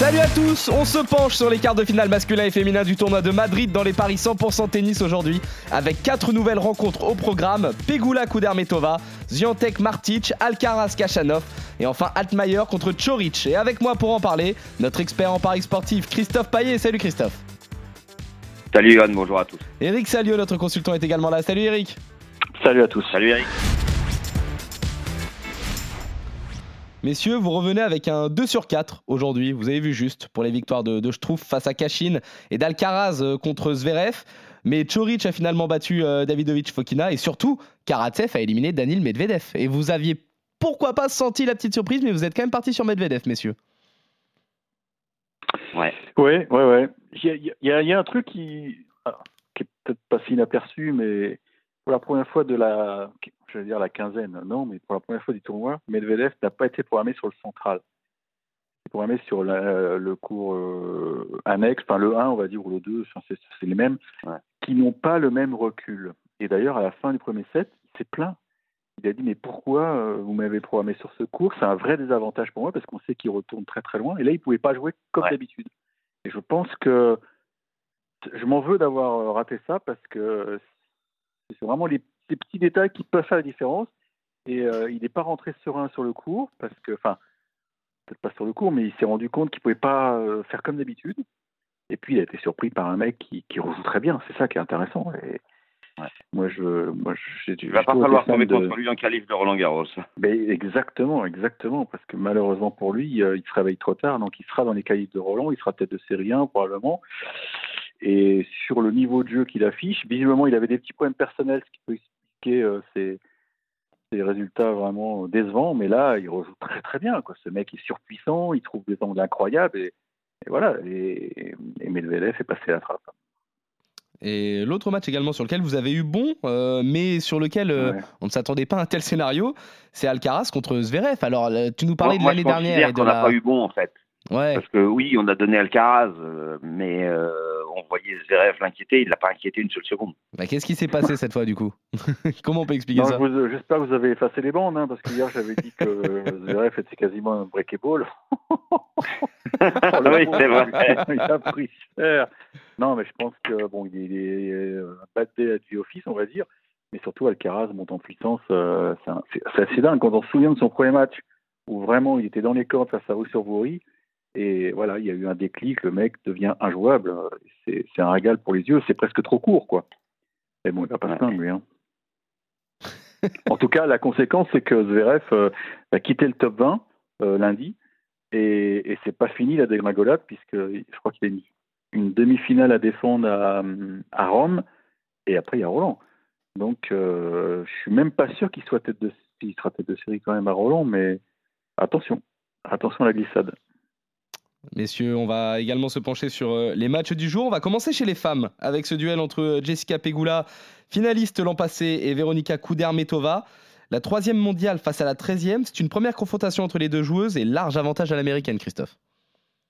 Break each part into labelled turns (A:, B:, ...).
A: Salut à tous, on se penche sur les quarts de finale masculin et féminin du tournoi de Madrid dans les paris 100% tennis aujourd'hui avec quatre nouvelles rencontres au programme Pegula Kudermetova, Ziantek Martic, Alcaraz Kachanov et enfin Altmaier contre Choric. Et avec moi pour en parler, notre expert en paris sportif Christophe Paillet. Salut Christophe.
B: Salut Yann, bonjour à tous.
A: Eric Salio, notre consultant, est également là. Salut Eric.
C: Salut à tous.
B: Salut Eric.
A: Messieurs, vous revenez avec un 2 sur 4 aujourd'hui. Vous avez vu juste pour les victoires de, de Schtroumpf face à Kashin et d'Alcaraz euh, contre Zverev. Mais Choric a finalement battu euh, Davidovic Fokina et surtout Karatsev a éliminé Danil Medvedev. Et vous aviez pourquoi pas senti la petite surprise, mais vous êtes quand même parti sur Medvedev, messieurs.
B: Ouais.
C: Ouais, ouais, ouais. Il y a, y a un truc qui, ah, qui est peut-être pas si inaperçu, mais pour la première fois de la, je veux dire la quinzaine, non, mais pour la première fois du tournoi, Medvedev n'a pas été programmé sur le central. Il est programmé sur la, le cours euh, annexe, enfin le 1, on va dire, ou le 2, enfin, c'est les mêmes,
B: Ouais.
C: qui n'ont pas le même recul. Et d'ailleurs, à la fin du premier set, il s'est plaint. Il a dit mais pourquoi euh, vous m'avez programmé sur ce cours C'est un vrai désavantage pour moi parce qu'on sait qu'il retourne très très loin. Et là, il pouvait pas jouer comme
B: Ouais.
C: d'habitude. Et je pense que je m'en veux d'avoir euh, raté ça parce que c'est vraiment les, les petits détails qui peuvent faire la différence. Et euh, il n'est pas rentré serein sur le cours parce que, enfin, peut-être pas sur le cours, mais il s'est rendu compte qu'il pouvait pas euh, faire comme d'habitude. Et puis il a été surpris par un mec qui, qui rejoue très bien. C'est ça qui est intéressant. Et
B: Ouais.
C: moi, je, moi, je,
B: Il va pas falloir tomber contre lui en qualif de Roland Garros.
C: exactement, exactement, parce que malheureusement pour lui, euh, il se réveille trop tard, donc il sera dans les qualifs de Roland, il sera tête de série 1 probablement. Et sur le niveau de jeu qu'il affiche, visiblement il avait des petits problèmes personnels, ce qui peut euh, ses, ses résultats vraiment décevants, mais là il rejoue très très bien. Quoi. Ce mec est surpuissant, il trouve des angles incroyables, et, et voilà, et, et Medvedev est passé à la trappe.
A: Et l'autre match également sur lequel vous avez eu bon, euh, mais sur lequel euh,
C: Ouais.
A: on ne s'attendait pas à un tel scénario, c'est Alcaraz contre Zverev. Alors, euh, tu nous parlais de l'année dernière et de
B: qu'on n'a
A: la...
B: pas eu bon en fait.
A: Ouais.
B: Parce que oui, on a donné Alcaraz, euh, mais euh, on voyait Zverev l'inquiéter, il l'a pas inquiété une seule seconde.
A: Bah, Qu'est-ce qui s'est passé cette fois du coup? Comment on peut expliquer
C: Non,
A: ça?
C: J'espère que vous avez effacé les bandes, hein, parce qu'hier j'avais dit que Zverev était quasiment un breakable.
B: oui, c'est vrai.
C: il a pris cher. Non, mais je pense que bon, il est, il est bad day at the office, on va dire. Mais surtout, Alcaraz monte en puissance. euh, c'est assez dingue. Quand on se souvient de son premier match, où vraiment il était dans les cordes face à Vaux-sur-Vaury, et voilà, il y a eu un déclic, le mec devient injouable. C'est un régal pour les yeux, c'est presque trop court, quoi. Mais bon, il va pas se plaindre, lui. Hein. en tout cas, la conséquence, c'est que Zverev euh, a quitté le top 20 euh, lundi, et, et c'est pas fini la dégringolade, puisque je crois qu'il a une, une demi-finale à défendre à, à Rome, et après il y a Roland. Donc, euh, je suis même pas sûr qu'il soit tête de, il sera tête de série quand même à Roland, mais attention, attention à la glissade.
A: Messieurs, on va également se pencher sur euh, les matchs du jour. On va commencer chez les femmes avec ce duel entre euh, Jessica Pegula, finaliste l'an passé, et Veronika Kudermetova. La troisième mondiale face à la treizième, c'est une première confrontation entre les deux joueuses et large avantage à l'américaine, Christophe.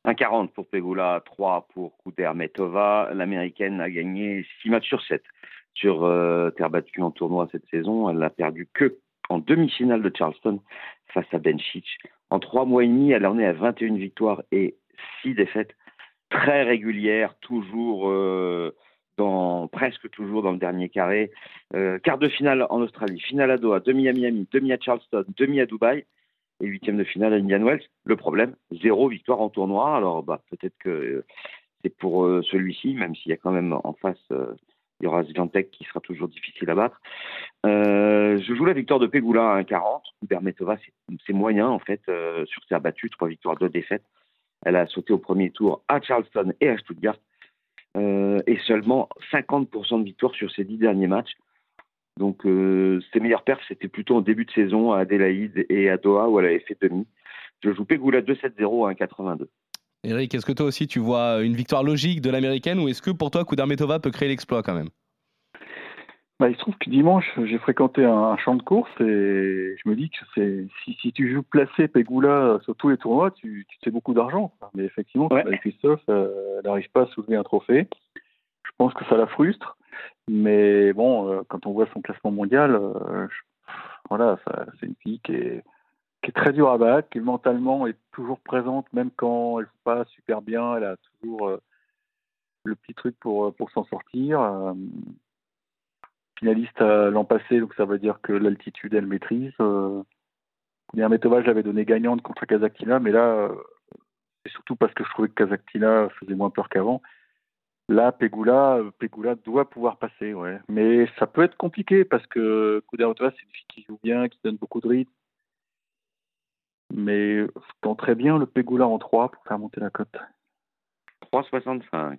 B: 1,40 pour Pegula, 3 pour Kudermetova. L'américaine a gagné 6 matchs sur 7 sur euh, terre battue en tournoi cette saison. Elle n'a perdu que en demi-finale de Charleston face à Bencic. En 3 mois et demi, elle en est à 21 victoires et 6 défaites. Très régulière, toujours euh, dans, presque toujours dans le dernier carré. Euh, quart de finale en Australie, finale à Doha, demi à Miami, demi à Charleston, demi à Dubaï et huitième de finale à Indian Wells. Le problème, zéro victoire en tournoi. Alors bah, peut-être que euh, c'est pour celui-ci, même s'il y a quand même en face, il y aura Sviantek qui sera toujours difficile à battre. Euh, je joue la victoire de Pegula à 1,40. Bermetova, c'est- moyen en fait euh, sur ses abattus, trois victoires, deux défaites. Elle a sauté au premier tour à Charleston et à Stuttgart. Euh, et seulement 50% de victoires sur ses dix derniers matchs. Donc ses meilleures perfs, c'était plutôt en début de saison à Adélaïde et à Doha où elle avait fait demi. Je joue Pegula 2-7-0 à 1,82.
A: Eric, est-ce que toi aussi tu vois une victoire logique de l'américaine ou est-ce que pour toi Kudermetova peut créer l'exploit quand même?
C: Bah, il se trouve que dimanche, j'ai fréquenté un, un champ de course et je me dis que c'est si, si tu joues placé Pegula sur tous les tournois, tu, tu fais beaucoup d'argent. Mais effectivement,
B: Ouais.
C: avec Christophe, euh, elle n'arrive pas à soulever un trophée. Je pense que ça la frustre. Mais bon, euh, quand on voit son classement mondial, euh, je- voilà, ça- c'est une fille qui est, qui est très dure à battre, qui mentalement est toujours présente, même quand elle joue pas super bien, elle a toujours euh, le petit truc pour, pour s'en sortir. Euh, finaliste euh, l'an passé, donc ça veut dire que l'altitude, elle maîtrise. Euh, Metova, je l'avais donné gagnante contre Kazaktina, mais là, euh, c'est surtout parce que je trouvais que Kazaktina faisait moins peur qu'avant. Là, Pegula, euh, Pegula doit pouvoir passer, ouais. Mais ça peut être compliqué parce que Kudermetova, c'est une fille qui joue bien, qui donne beaucoup de rythme. Mais je tenterais bien le Pegula en 3 pour faire monter la cote.
B: 3,65.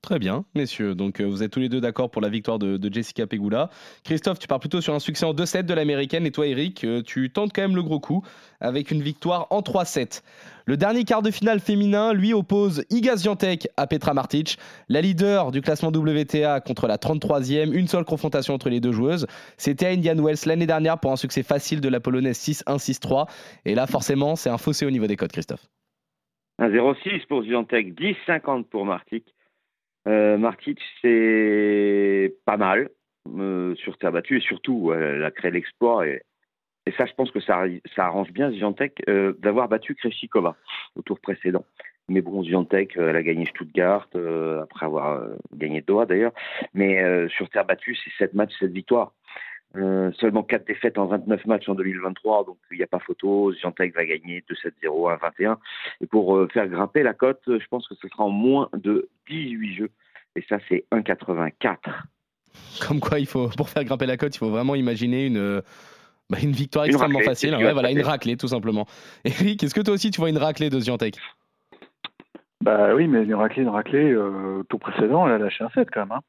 A: Très bien, messieurs. Donc euh, vous êtes tous les deux d'accord pour la victoire de, Jessica Pegula. Christophe, tu pars plutôt sur un succès en 2-7 de l'américaine. Et toi, Eric, euh, tu tentes quand même le gros coup avec une victoire en 3-7. Le dernier quart de finale féminin, lui, oppose Iga Swiatek à Petra Martic, la leader du classement WTA contre la 33e. Une seule confrontation entre les deux joueuses. C'était à Indian Wells l'année dernière pour un succès facile de la polonaise 6-1, 6-3. Et là, forcément, c'est un fossé au niveau des codes, Christophe.
B: 1,06 pour Zviantec, 10,50 pour Martic. Euh, Martic, c'est pas mal euh, sur terre battue et surtout, elle a créé l'exploit. Et, ça, je pense que ça, ça arrange bien Zviantec euh, d'avoir battu Kreshikova au tour précédent. Mais bon, Zviantec, elle a gagné Stuttgart, après avoir gagné Doha d'ailleurs. Mais sur terre battue, c'est 7 matchs, 7 victoires. Euh, seulement 4 défaites en 29 matchs en 2023, donc il n'y a pas photo. Zviantec va gagner 2-7-0 à 21. Et pour euh, faire grimper la cote, je pense que ce sera en moins de 18 jeux. Et ça, c'est 1,84.
A: Comme quoi, il faut, pour faire grimper la cote, il faut vraiment imaginer une, euh, bah, une victoire
B: Une
A: extrêmement
B: raclée,
A: facile. Ouais, voilà, une raclée, tout simplement. Eric, est-ce que toi aussi tu vois une raclée de Ziantec?
C: Bah oui, mais une raclée, une raclée, euh, au tour précédent, elle a lâché un 7 quand même. hein.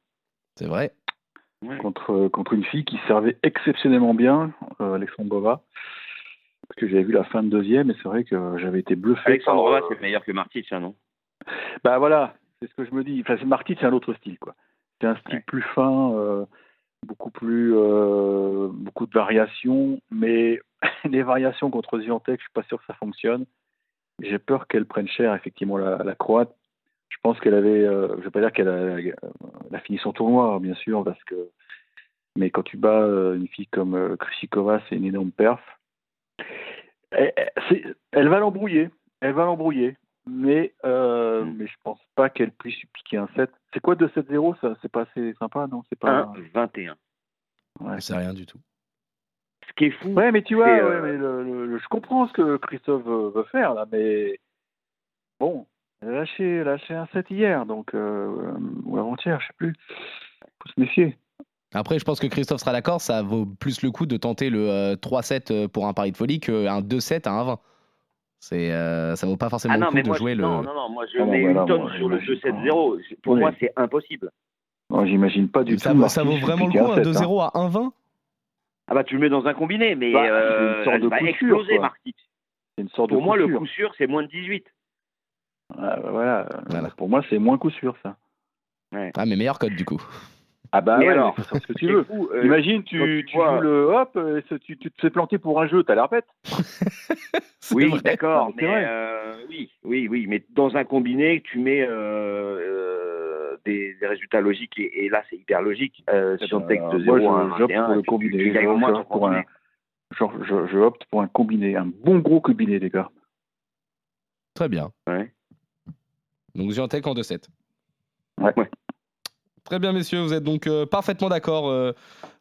A: C'est vrai.
C: Contre, contre une fille qui servait exceptionnellement bien, euh, Alexandrova. Parce que j'avais vu la fin de deuxième et c'est vrai que j'avais été bluffé.
B: Alexandrova,
C: par, euh,
B: c'est meilleur que Martic, hein, non?
C: Bah voilà, c'est ce que je me dis. Enfin, c'est Marty, c'est un autre style, quoi. C'est un style
B: Ouais.
C: plus fin, euh, beaucoup plus, euh, beaucoup de variations, mais les variations contre Ziontek, je suis pas sûr que ça fonctionne. J'ai peur qu'elle prenne cher, effectivement, la, la Croate. Je pense qu'elle avait, euh, je vais pas dire qu'elle a, fini son tournoi, bien sûr, parce que, mais quand tu bats euh, une fille comme euh, Krishikova, c'est une énorme perf. Elle, va l'embrouiller, elle va l'embrouiller, mais, euh,
B: Mm.
C: mais je pense pas qu'elle puisse piquer un 7. C'est quoi 2-7-0 ça C'est pas assez sympa, non? C'est pas.
B: 1,21.
C: Ouais.
A: C'est rien du tout.
B: Ce qui est fou,
C: Ouais, mais tu vois,
B: C'est,
C: ouais,
B: euh,
C: mais le- le- le- je comprends ce que Christophe veut faire là, mais bon, elle a lâché, un 7 hier, donc euh, ou avant-hier, je sais plus. Faut se méfier.
A: Après, je pense que Christophe sera d'accord, ça vaut plus le coup de tenter le euh, 3-7 euh, pour un pari de folie qu'un 2-7 à un 20. C'est, euh, ça vaut pas forcément
B: Ah non,
A: le coup
B: mais
A: de
B: moi,
A: jouer
B: je,
A: le.
B: non, non, non, moi je
C: Ah non,
B: mets
C: mais là,
B: une tonne
C: moi,
B: sur le
C: j'imagine
B: 2-7-0. Pour
C: Oui.
B: moi, c'est impossible.
C: Non, j'imagine pas du
A: ça,
C: tout.
A: vaut- ça vaut vraiment le coup, un
C: sept, hein.
A: 2-0 à 1-20
B: Ah bah tu le mets dans un combiné, mais
C: Bah,
B: euh,
C: c'est une sorte
B: elle
C: de
B: va
C: coup sûr,
B: exploser,
C: sorte
B: Pour
C: de
B: moi, le coup sûr, c'est moins de 18.
C: Ah, bah, voilà.
A: Voilà.
C: Pour moi, c'est moins coup sûr ça.
A: Ah, mais meilleur code du coup.
C: Ah bah
B: Mais
C: ouais,
B: alors,
C: ce que tu
B: C'est
C: veux.
B: fou, euh,
C: Imagine, tu,
B: tu
C: tu
B: vois-
C: joues le hop, euh, tu, tu te fais planter pour un jeu, t'as l'air bête.
B: Oui, d'accord, mais euh, oui, oui, oui, mais dans un combiné, tu mets euh, euh, des, des résultats logiques et, et là c'est hyper logique. Euh, si on texte de
C: moi,
B: 0 à
C: je- j'opte
B: 21,
C: pour le combiné.
B: tu, tu gagnes au
C: Je-
B: moins
C: je
B: ton
C: opte pour un-
B: combiné.
C: Genre, je, je opte pour un combiné, un bon gros combiné, les gars.
A: Très bien.
B: Ouais.
A: Donc Ziantec en 2-7.
C: Ouais.
B: Ouais.
A: Très bien, messieurs, vous êtes donc euh, parfaitement d'accord euh,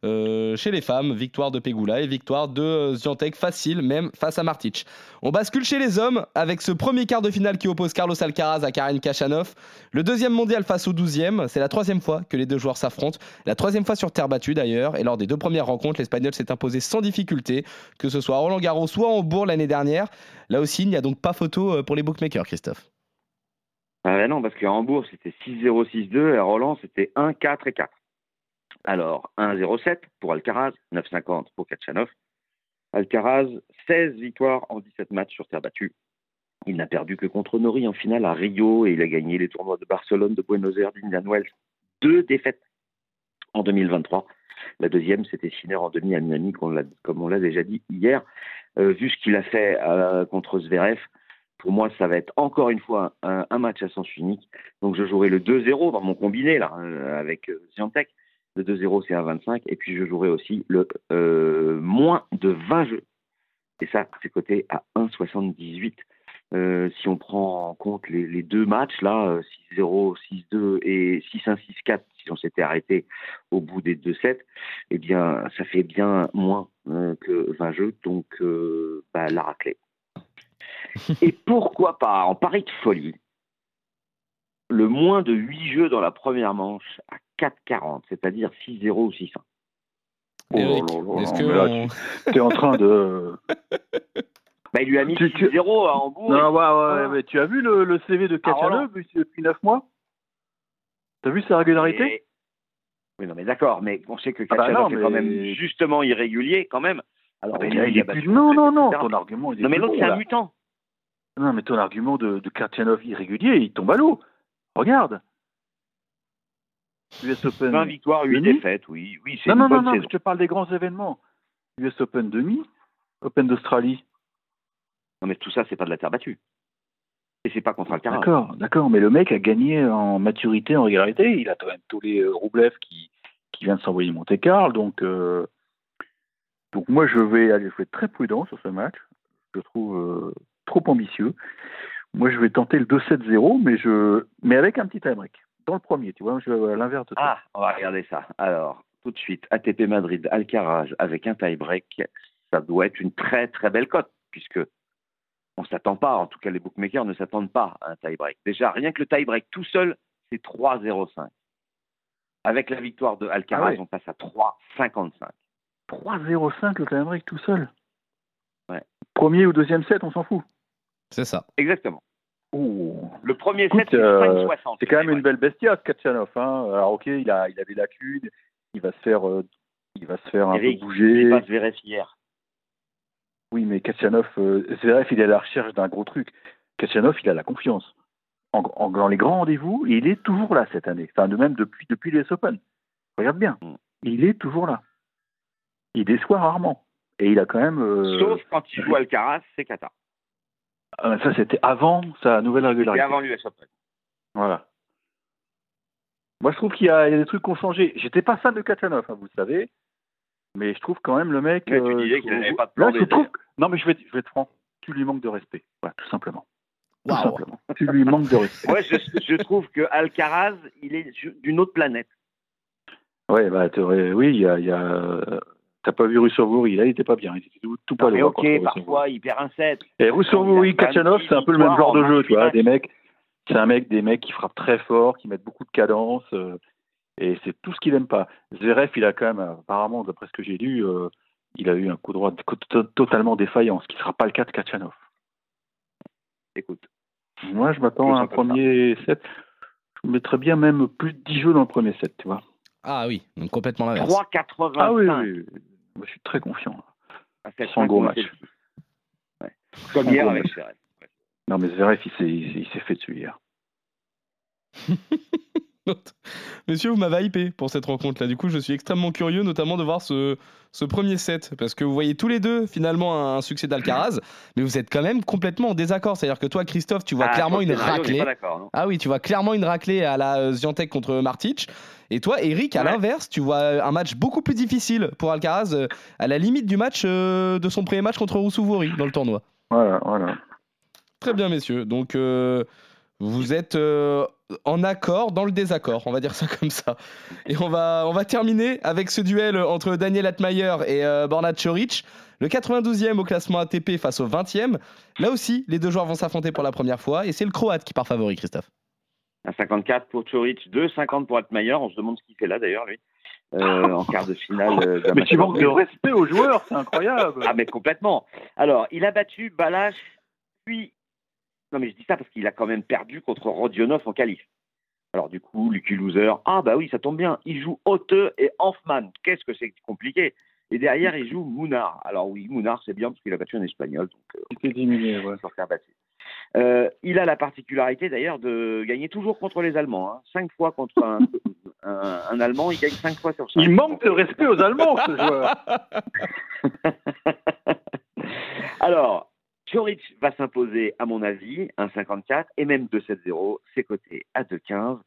A: euh, chez les femmes. Victoire de Pegula et victoire de Ziantec facile, même face à Martic. On bascule chez les hommes avec ce premier quart de finale qui oppose Carlos Alcaraz à Karen Kachanov. Le deuxième mondial face au douzième. C'est la troisième fois que les deux joueurs s'affrontent. La troisième fois sur terre battue d'ailleurs. Et lors des deux premières rencontres, l'Espagnol s'est imposé sans difficulté, que ce soit à Roland Garros ou à Hambourg l'année dernière. Là aussi, il n'y a donc pas photo pour les bookmakers, Christophe.
B: Ah non, parce qu'à Hambourg, c'était 6-0, 6-2, et à Roland, c'était 1, 4 et 4. Alors, 1-0-7 pour Alcaraz, 9-50 pour Kachanov. Alcaraz, 16 victoires en 17 matchs sur terre battue. Il n'a perdu que contre Nori en finale à Rio et il a gagné les tournois de Barcelone, de Buenos Aires, d'Indian. Deux défaites. en 2023. La deuxième, c'était Sinner en demi à Miami, comme on l'a déjà dit hier. Euh, vu ce qu'il a fait euh, contre Zverev, pour moi, ça va être encore une fois un, match à sens unique. Donc, je jouerai le 2-0 dans mon combiné, là, euh, avec euh, Ziantec. Le 2-0, c'est un 25. Et puis, je jouerai aussi le euh, moins de 20 jeux. Et ça, c'est coté à 1,78. Euh, si on prend en compte les, deux matchs, là, euh, 6-0, 6-2 et 6-1, 6-4, si on s'était arrêté au bout des deux sets, eh bien, ça fait bien moins euh, que 20 jeux. Donc, euh, bah, la raclée. Et pourquoi pas, en pari de folie, le moins de 8 jeux dans la première manche à 4,40, c'est-à-dire 6-0 ou 6-1.
A: Eric,
C: Oh
A: est-ce que
C: mais là,
A: on-
C: T'es en train de.
B: Bah, il lui a mis
C: Tu- tu-
B: 6-0 à Hambourg.
C: Non, ouais, ouais,
B: Ah.
C: mais tu as vu le, le CV de
B: Ah, Roland.
C: Kachanov depuis, depuis 9 mois? T'as vu sa régularité?
B: Et- Oui, non, mais d'accord, mais on sait que
C: Ah bah
B: Kachanov
C: non,
B: est quand
C: mais-
B: même justement irrégulier, quand même. Alors,
C: Ah, mais là, il
B: a
C: est plus... Non, non, non, ton argument, il est
B: Non, mais l'autre, c'est un mutant.
C: Non, mais ton argument de, de Kachanov irrégulier, il tombe à l'eau. Regarde. US Open.
B: 20 victoires, 8
C: Demi
B: défaites, oui. Oui,
C: Non,
B: une
C: non, non,
B: bonne
C: non,
B: saison.
C: je te parle des grands événements. US Open demi, Open d'Australie.
B: Non, mais tout ça, c'est pas de la terre battue. Et c'est pas contre Alcaraz.
C: D'accord, d'accord, mais le mec a gagné en maturité, en régularité. Il a quand même tous les euh, Roublev qui, qui vient de s'envoyer Monte Carlo. Donc, euh, donc moi, je vais aller, je vais être très prudent sur ce match. Je le trouve euh, trop ambitieux. Moi, je vais tenter le 2-7-0, mais, je, mais avec un petit tie-break. Dans le premier, tu vois, je vais à l'inverse de toi.
B: Ah, on va regarder ça. Alors, tout de suite, ATP Madrid, Alcaraz avec un tie-break, ça doit être une très très belle cote, puisque on s'attend pas, en tout cas les bookmakers ne s'attendent pas à un tie-break. Déjà, rien que le tie-break tout seul, c'est 3,05. Avec la victoire de Alcaraz,
C: Ah ouais.
B: on passe à 3,55.
C: 3-0-5 le tie-break tout seul.
B: Ouais.
C: Premier ou deuxième set, on s'en fout.
A: C'est ça.
B: Exactement.
C: Ouh.
B: Le premier
C: Écoute,
B: set, c'est
C: euh,
B: 5,60.
C: C'est quand même une belle bestiate, Kachanov. Hein. Alors ok, il a, il a des lacunes, il va se faire, euh, il va se faire un
B: Eric,
C: peu
B: Il
C: bouger.
B: passe Zverev hier.
C: Oui, mais Kachanov, euh, Zverev, il est à la recherche d'un gros truc. Kachanov, il a la confiance. En, en- dans les grands rendez-vous, il est toujours là cette année. Enfin, de même depuis depuis les Open. Regarde bien,
B: Mm.
C: il est toujours là. Il déçoit rarement. Et il a quand même. euh,
B: Sauf quand il joue Alcaraz, c'est Qatar.
C: Euh, ça, c'était avant sa nouvelle
B: Et
C: régularité.
B: avant l'US Open.
C: Voilà. Moi, je trouve qu'il y, a il y a des trucs qui ont changé. J'étais pas fan de Kachanov, hein, vous le savez. Mais je trouve quand même le mec.
B: Mais tu
C: euh,
B: disais qu'il n'avait pas de plan
C: Là, je trouve- Non, mais je vais, être- je vais être franc. Tu lui manques de respect. Voilà, tout simplement. Tout simplement. Tu lui manques de respect.
B: Ouais, je, je trouve que Alcaraz, il est d'une autre planète.
C: Ouais, bah, oui, il y a. il y a, T'as pas vu là, il était pas bien. Il était tout, tout pas
B: mais
C: loin,
B: ok, parfois il perd un set.
C: Et
B: même
C: Kachanov, c'est un peu le même genre de jeu, tu vois.
B: 28
C: Des mecs, c'est un mec, des mecs qui frappent très fort, qui mettent beaucoup de cadence, euh, et c'est tout ce qu'il aime pas. Zverev, il a quand même, apparemment, d'après ce que j'ai lu, euh, il a eu un coup droit to- to- totalement défaillant, ce qui ne sera pas le cas de Kachanov.
B: Écoute,
C: Moi, je m'attends à un premier set. Je mettrais bien même plus de 10 jeux dans le premier set, tu vois.
A: Ah oui, donc complètement l'inverse.
B: 3,85.
C: Ah oui, oui, oui. Moi, je suis très confiant.
B: à 7,5
C: Sans gros match.
B: 7,10. Ouais. Comme
C: Sans
B: hier avec
C: match. Non, mais Zverev, il s'est fait dessus hier.
A: Monsieur, vous m'avez hypé pour cette rencontre-là. Du coup, je suis extrêmement curieux, notamment de voir ce, ce premier set. Parce que vous voyez tous les deux, finalement, un succès d'Alcaraz. Mais vous êtes quand même complètement en désaccord. C'est-à-dire que toi, Christophe, tu vois
B: Ah,
A: clairement une raclée. Ah oui, tu vois clairement une raclée à la euh, Ziantec contre Martic. Et toi, Eric, à
B: Ouais.
A: l'inverse, tu vois un match beaucoup plus difficile pour Alcaraz, euh, à la limite du match euh, de son premier match contre Roussouvori dans le tournoi.
C: Voilà, voilà.
A: Très bien, messieurs. Donc, euh, vous êtes euh, en accord dans le désaccord, on va dire ça comme ça. Et on va, on va terminer avec ce duel entre Daniel Atmayer et euh, Borna Choric. Le 92e au classement ATP face au 20e. Là aussi, les deux joueurs vont s'affronter pour la première fois. Et c'est le Croate qui part favori, Christophe.
B: Un 54 pour Choric, 2,50 pour Altmaier. On se demande ce qu'il fait là d'ailleurs, lui. Euh, en quart de finale. euh,
C: Mais tu manques de respect aux joueurs, c'est incroyable.
B: Ah, mais complètement. Alors, il a battu Balash, puis. Non, mais je dis ça parce qu'il a quand même perdu contre Rodionov en qualif. Alors, du coup, Lucky Loser. Ah, bah oui, ça tombe bien. Il joue Haute et Hoffman. Qu'est-ce que c'est compliqué. Et derrière, il joue Mounard. Alors, oui, Mounard, c'est bien parce qu'il a battu un Espagnol. Donc, euh,
C: diminué, ouais.
B: Euh, il a la particularité d'ailleurs de gagner toujours contre les Allemands. Hein. Cinq fois contre un, un- un Allemand, il gagne cinq fois sur cinq.
C: Il manque de respect aux Allemands, ce joueur.
B: Alors, Choric va s'imposer, à mon avis, 1,54 et même 2,70. C'est coté à 2,15.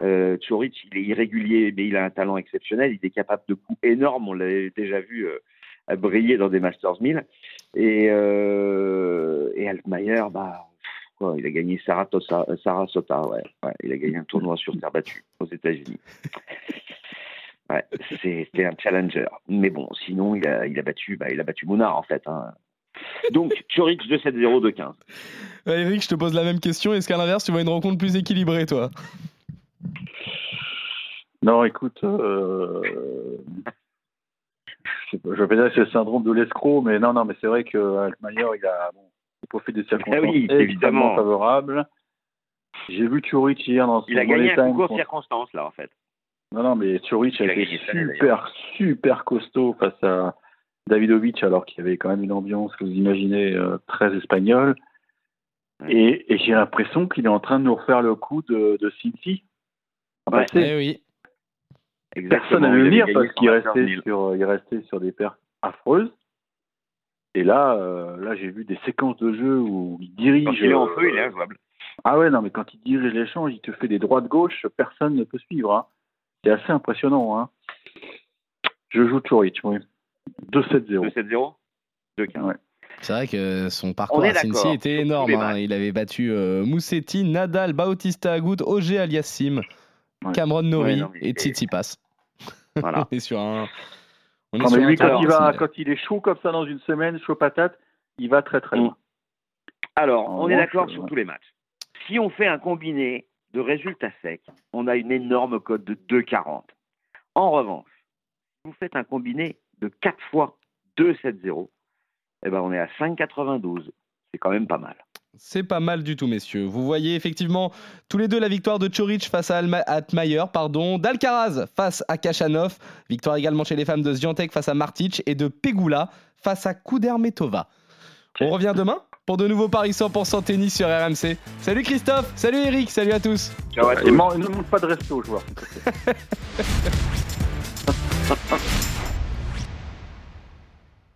B: Euh, Choric, il est irrégulier, mais il a un talent exceptionnel. Il est capable de coups énormes. On l'a déjà vu euh, briller dans des Masters 1000. Et, euh, Altmaier, bah, il a gagné euh, Sarasota. Il a gagné un tournoi sur terre battue aux États-Unis. Ouais, c'était un challenger. Mais bon, sinon, il a, il a battu, bah, il a battu Mounard en fait. hein. Donc, Choric 2-7-0, 2-15.
A: Ouais, Eric, je te pose la même question. Est-ce qu'à l'inverse, tu vois une rencontre plus équilibrée, toi?
C: Non, écoute, euh, je vais pas dire que c'est le syndrome de l'escroc, mais non, non, mais c'est vrai que Altmaier, il a, bon, il profite des circonstances
B: Ah oui,
C: extrêmement
B: évidemment.
C: favorables. J'ai vu Churic hier dans son
B: Il a gagné un concours de circonstances, là, en fait.
C: Non, non, mais Churic a
B: Il a
C: été super, super costaud face à Davidovic, alors qu'il y avait quand même une ambiance que vous imaginez euh, très espagnole. Et, et j'ai l'impression qu'il est en train de nous refaire le coup de, de Cincy. En
B: Ouais.
C: passé.
A: Eh oui.
C: Personne n'a vu venir parce qu'il restait
B: 1000.
C: sur, euh, il restait sur des pertes affreuses. Et là, euh, là, j'ai vu des séquences de jeu où il dirige.
B: Quand il est en
C: euh,
B: feu, il est injouable.
C: Ah ouais, non, mais quand il dirige l'échange, il te fait des droits de gauche, personne ne peut suivre. hein. C'est assez impressionnant. Hein. Je joue Chorich, oui. 2-7-0.
B: 2-7-0 2-15.
C: Ouais.
A: C'est vrai que son parcours à Cincy était énorme. hein.
B: matchs.
A: Il avait battu euh, Moussetti, Nadal, Bautista Agut, Auger Aliassim,
C: Ouais.
A: Cameron Norrie
B: Ouais, non,
A: et Tsitsipas.
B: Voilà.
A: on est sur un. On est
C: Non,
A: sur
C: mais
A: un
C: lui, quand il, va, quand il est chaud comme ça dans une semaine, chaud patate, il va très très loin.
B: Alors,
C: En
B: on est d'accord
C: euh,
B: sur tous les matchs. Si on fait un combiné de résultats secs, on a une énorme cote de 2,40. En revanche, si vous faites un combiné de 4 fois 2,70, eh ben on est à 5,92. C'est quand même pas mal.
A: C'est pas mal du tout, messieurs. Vous voyez effectivement tous les deux la victoire de Choric face à Alma- Altmaier, pardon, d'Alcaraz face à Kachanov, victoire également chez les femmes de Zviantek face à Martic et de Pegula face à Kudermetova. On revient demain pour de nouveaux paris 100% tennis sur RMC. Salut Christophe, salut Eric, salut à tous.
B: Ciao à tous.
C: ne montre pas de respect aux joueurs.